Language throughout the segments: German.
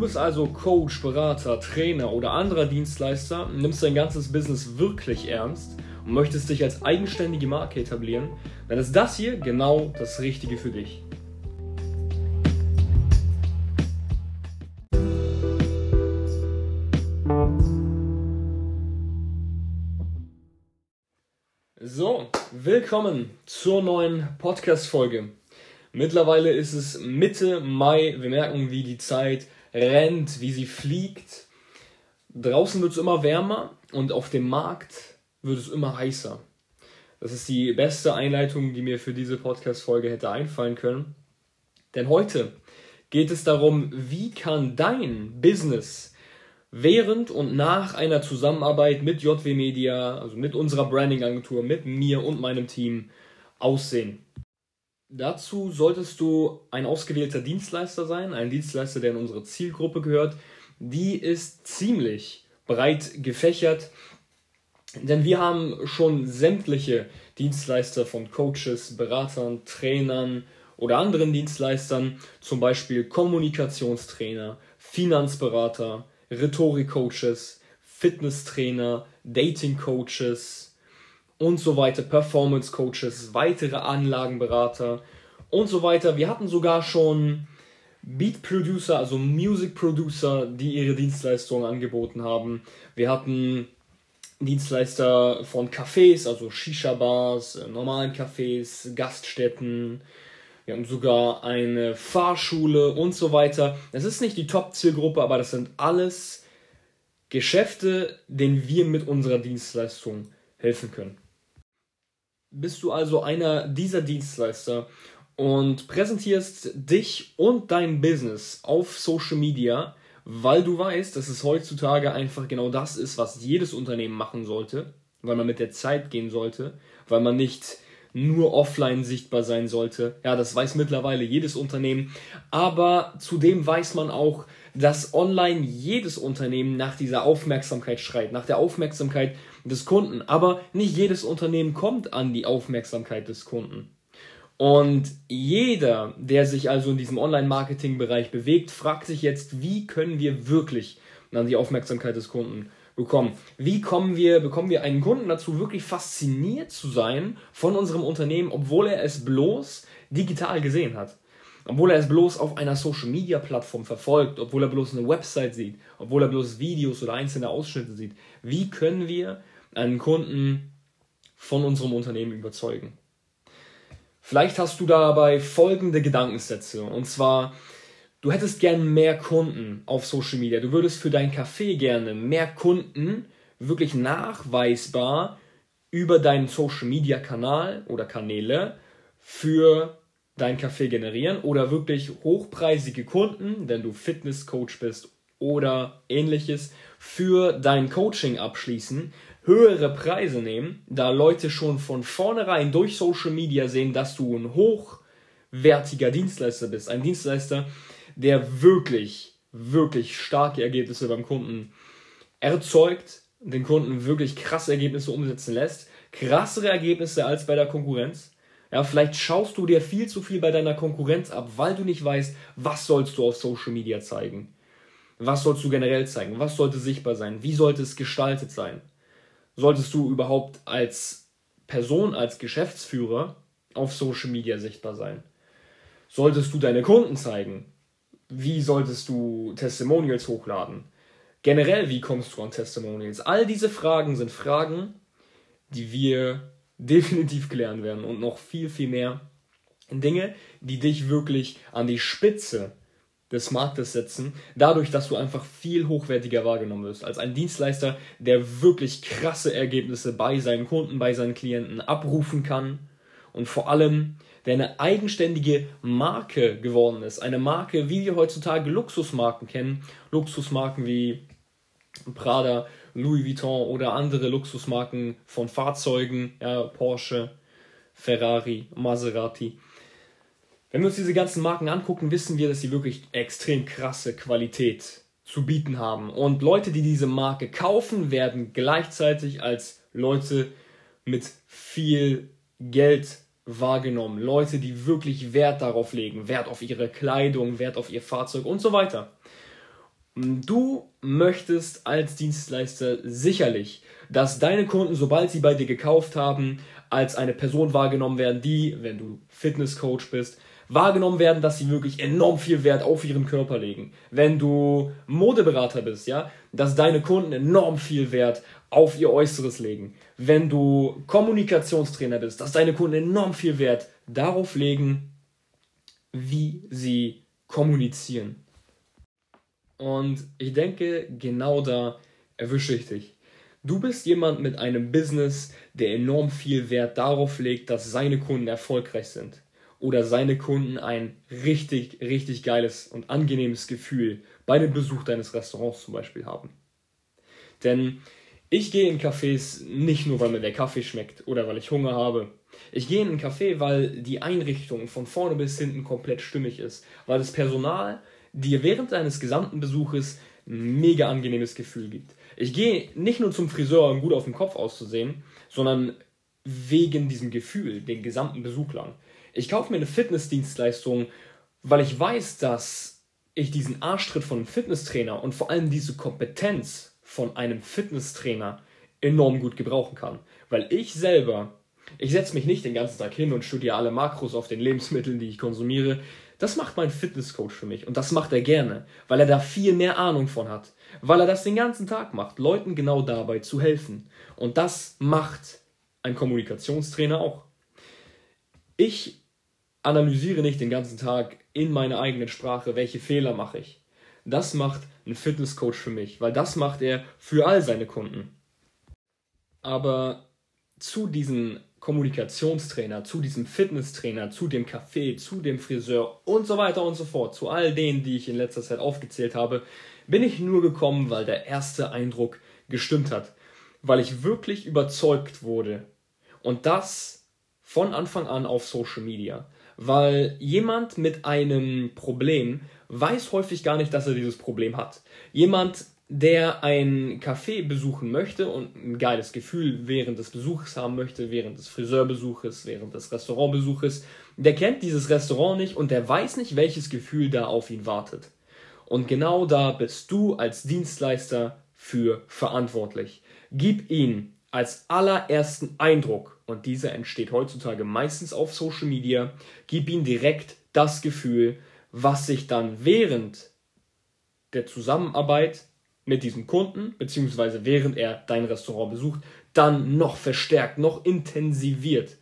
Du bist also Coach, Berater, Trainer oder anderer Dienstleister, nimmst dein ganzes Business wirklich ernst und möchtest dich als eigenständige Marke etablieren, dann ist das hier genau das Richtige für dich. So, willkommen zur neuen Podcast-Folge. Mittlerweile ist es Mitte Mai. Wir merken, wie die Zeit rennt, wie sie fliegt. Draußen wird es immer wärmer und auf dem Markt wird es immer heißer. Das ist die beste Einleitung, die mir für diese Podcast-Folge hätte einfallen können. Denn heute geht es darum, wie kann dein Business während und nach einer Zusammenarbeit mit JW Media, also mit unserer Branding-Agentur, mit mir und meinem Team aussehen. Dazu solltest du ein ausgewählter Dienstleister sein, ein Dienstleister, der in unsere Zielgruppe gehört. Die ist ziemlich breit gefächert, denn wir haben schon sämtliche Dienstleister von Coaches, Beratern, Trainern oder anderen Dienstleistern, zum Beispiel Kommunikationstrainer, Finanzberater, Rhetorikcoaches, Fitnesstrainer, Datingcoaches, und so weiter, Performance Coaches, weitere Anlagenberater und so weiter. Wir hatten sogar schon Beat Producer, also Music Producer, die ihre Dienstleistungen angeboten haben. Wir hatten Dienstleister von Cafés, also Shisha-Bars, äh, normalen Cafés, Gaststätten. Wir haben sogar eine Fahrschule und so weiter. Das ist nicht die Top-Zielgruppe, aber das sind alles Geschäfte, denen wir mit unserer Dienstleistung helfen können. Bist du also einer dieser Dienstleister und präsentierst dich und dein Business auf Social Media, weil du weißt, dass es heutzutage einfach genau das ist, was jedes Unternehmen machen sollte, weil man mit der Zeit gehen sollte, weil man nicht nur offline sichtbar sein sollte. Ja, das weiß mittlerweile jedes Unternehmen. Aber zudem weiß man auch, dass online jedes Unternehmen nach dieser Aufmerksamkeit schreit, nach der Aufmerksamkeit des Kunden. Aber nicht jedes Unternehmen kommt an die Aufmerksamkeit des Kunden. Und jeder, der sich also in diesem Online-Marketing-Bereich bewegt, fragt sich jetzt, wie können wir wirklich an die Aufmerksamkeit des Kunden bekommen? Wie kommen wir, bekommen wir einen Kunden dazu, wirklich fasziniert zu sein von unserem Unternehmen, obwohl er es bloß digital gesehen hat? Obwohl er es bloß auf einer Social-Media-Plattform verfolgt, obwohl er bloß eine Website sieht, obwohl er bloß Videos oder einzelne Ausschnitte sieht. Wie können wir einen Kunden von unserem Unternehmen überzeugen. Vielleicht hast du dabei folgende Gedankensätze. Und zwar, du hättest gern mehr Kunden auf Social Media. Du würdest für dein Café gerne mehr Kunden wirklich nachweisbar über deinen Social Media Kanal oder Kanäle für dein Café generieren oder wirklich hochpreisige Kunden, wenn du Fitnesscoach bist oder ähnliches, für dein Coaching abschließen, höhere Preise nehmen, da Leute schon von vornherein durch Social Media sehen, dass du ein hochwertiger Dienstleister bist. Ein Dienstleister, der wirklich, wirklich starke Ergebnisse beim Kunden erzeugt, den Kunden wirklich krasse Ergebnisse umsetzen lässt. Krassere Ergebnisse als bei der Konkurrenz. Ja, vielleicht schaust du dir viel zu viel bei deiner Konkurrenz ab, weil du nicht weißt, was sollst du auf Social Media zeigen. Was sollst du generell zeigen? Was sollte sichtbar sein? Wie sollte es gestaltet sein? solltest du überhaupt als Person, als Geschäftsführer auf Social Media sichtbar sein? Solltest du deine Kunden zeigen? Wie solltest du Testimonials hochladen? Generell, wie kommst du an Testimonials? All diese Fragen sind Fragen, die wir definitiv klären werden und noch viel, viel mehr Dinge, die dich wirklich an die Spitze des Marktes setzen, dadurch, dass du einfach viel hochwertiger wahrgenommen wirst als ein Dienstleister, der wirklich krasse Ergebnisse bei seinen Kunden, bei seinen Klienten abrufen kann und vor allem, der eine eigenständige Marke geworden ist. Eine Marke, wie wir heutzutage Luxusmarken kennen. Luxusmarken wie Prada, Louis Vuitton oder andere Luxusmarken von Fahrzeugen, ja, Porsche, Ferrari, Maserati wenn wir uns diese ganzen Marken angucken, wissen wir, dass sie wirklich extrem krasse Qualität zu bieten haben. Und Leute, die diese Marke kaufen, werden gleichzeitig als Leute mit viel Geld wahrgenommen. Leute, die wirklich Wert darauf legen, Wert auf ihre Kleidung, Wert auf ihr Fahrzeug und so weiter. Du möchtest als Dienstleister sicherlich, dass deine Kunden, sobald sie bei dir gekauft haben, als eine Person wahrgenommen werden, die, wenn du Fitnesscoach bist, wahrgenommen werden, dass sie wirklich enorm viel Wert auf ihren Körper legen. Wenn du Modeberater bist, ja, dass deine Kunden enorm viel Wert auf ihr Äußeres legen. Wenn du Kommunikationstrainer bist, dass deine Kunden enorm viel Wert darauf legen, wie sie kommunizieren. Und ich denke, genau da erwische ich dich. Du bist jemand mit einem Business, der enorm viel Wert darauf legt, dass seine Kunden erfolgreich sind oder seine Kunden ein richtig, richtig geiles und angenehmes Gefühl bei dem Besuch deines Restaurants zum Beispiel haben. Denn ich gehe in Cafés nicht nur, weil mir der Kaffee schmeckt oder weil ich Hunger habe. Ich gehe in einen Café, weil die Einrichtung von vorne bis hinten komplett stimmig ist, weil das Personal dir während deines gesamten Besuches ein mega angenehmes Gefühl gibt. Ich gehe nicht nur zum Friseur, um gut auf dem Kopf auszusehen, sondern wegen diesem Gefühl, den gesamten Besuch lang. Ich kaufe mir eine Fitnessdienstleistung, weil ich weiß, dass ich diesen Arschtritt von einem Fitnesstrainer und vor allem diese Kompetenz von einem Fitnesstrainer enorm gut gebrauchen kann. Weil ich selber, ich setze mich nicht den ganzen Tag hin und studiere alle Makros auf den Lebensmitteln, die ich konsumiere. Das macht mein Fitnesscoach für mich und das macht er gerne, weil er da viel mehr Ahnung von hat. Weil er das den ganzen Tag macht, Leuten genau dabei zu helfen. Und das macht ein Kommunikationstrainer auch. Ich analysiere nicht den ganzen Tag in meiner eigenen Sprache, welche Fehler mache ich. Das macht ein Fitnesscoach für mich, weil das macht er für all seine Kunden. Aber zu diesem Kommunikationstrainer, zu diesem Fitnesstrainer, zu dem Café, zu dem Friseur und so weiter und so fort, zu all denen, die ich in letzter Zeit aufgezählt habe, bin ich nur gekommen, weil der erste Eindruck gestimmt hat, weil ich wirklich überzeugt wurde. Und das von Anfang an auf Social Media weil jemand mit einem Problem weiß häufig gar nicht, dass er dieses Problem hat. Jemand, der ein Café besuchen möchte und ein geiles Gefühl während des Besuches haben möchte, während des Friseurbesuches, während des Restaurantbesuches, der kennt dieses Restaurant nicht und der weiß nicht, welches Gefühl da auf ihn wartet. Und genau da bist du als Dienstleister für verantwortlich. Gib ihn als allerersten Eindruck und dieser entsteht heutzutage meistens auf Social Media, gib ihm direkt das Gefühl, was sich dann während der Zusammenarbeit mit diesem Kunden, beziehungsweise während er dein Restaurant besucht, dann noch verstärkt, noch intensiviert.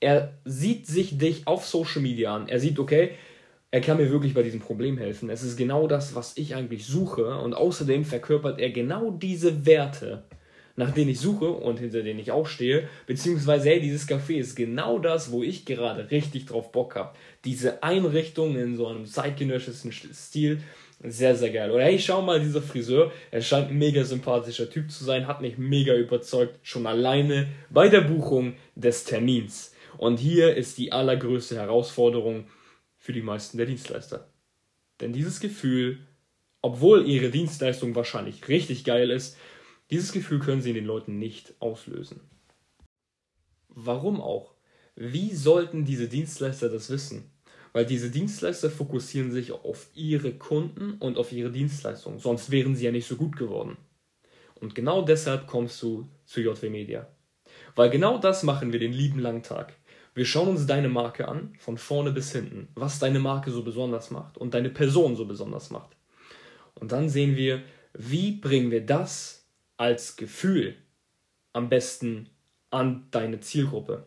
Er sieht sich dich auf Social Media an. Er sieht, okay, er kann mir wirklich bei diesem Problem helfen. Es ist genau das, was ich eigentlich suche. Und außerdem verkörpert er genau diese Werte, nach denen ich suche und hinter denen ich auch stehe, beziehungsweise, hey, dieses Café ist genau das, wo ich gerade richtig drauf Bock habe. Diese Einrichtung in so einem zeitgenössischen Stil, sehr, sehr geil. Oder hey, schau mal, dieser Friseur, er scheint ein mega sympathischer Typ zu sein, hat mich mega überzeugt, schon alleine bei der Buchung des Termins. Und hier ist die allergrößte Herausforderung für die meisten der Dienstleister. Denn dieses Gefühl, obwohl ihre Dienstleistung wahrscheinlich richtig geil ist, dieses Gefühl können sie in den Leuten nicht auslösen. Warum auch? Wie sollten diese Dienstleister das wissen? Weil diese Dienstleister fokussieren sich auf ihre Kunden und auf ihre Dienstleistung, sonst wären sie ja nicht so gut geworden. Und genau deshalb kommst du zu JW Media. Weil genau das machen wir den lieben langen Tag. Wir schauen uns deine Marke an, von vorne bis hinten, was deine Marke so besonders macht und deine Person so besonders macht. Und dann sehen wir, wie bringen wir das als Gefühl am besten an deine Zielgruppe.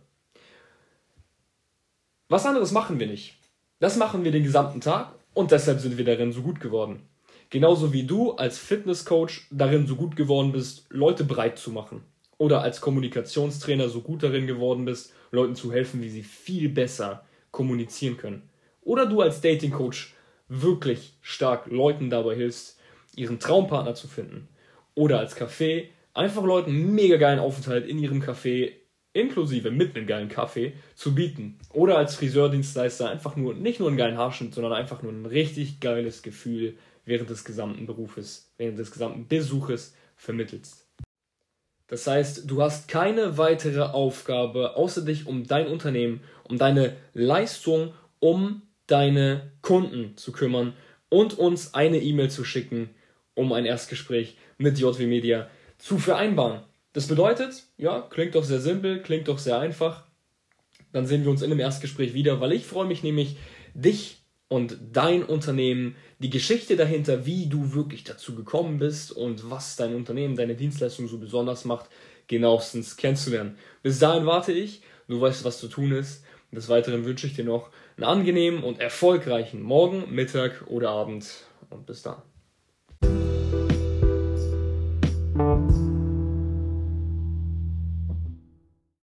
Was anderes machen wir nicht. Das machen wir den gesamten Tag und deshalb sind wir darin so gut geworden. Genauso wie du als Fitnesscoach darin so gut geworden bist, Leute breit zu machen. Oder als Kommunikationstrainer so gut darin geworden bist, Leuten zu helfen, wie sie viel besser kommunizieren können. Oder du als Datingcoach wirklich stark Leuten dabei hilfst, ihren Traumpartner zu finden oder als Café einfach Leuten mega geilen Aufenthalt in ihrem Café inklusive mit einem geilen Kaffee zu bieten. Oder als Friseurdienstleister einfach nur, nicht nur einen geilen Haarschnitt, sondern einfach nur ein richtig geiles Gefühl während des gesamten Berufes, während des gesamten Besuches vermittelst. Das heißt, du hast keine weitere Aufgabe, außer dich um dein Unternehmen, um deine Leistung, um deine Kunden zu kümmern und uns eine E-Mail zu schicken um ein Erstgespräch mit JW Media zu vereinbaren. Das bedeutet, ja, klingt doch sehr simpel, klingt doch sehr einfach. Dann sehen wir uns in dem Erstgespräch wieder, weil ich freue mich nämlich, dich und dein Unternehmen, die Geschichte dahinter, wie du wirklich dazu gekommen bist und was dein Unternehmen, deine Dienstleistung so besonders macht, genauestens kennenzulernen. Bis dahin warte ich, du weißt, was zu tun ist. Des Weiteren wünsche ich dir noch einen angenehmen und erfolgreichen Morgen, Mittag oder Abend und bis dann.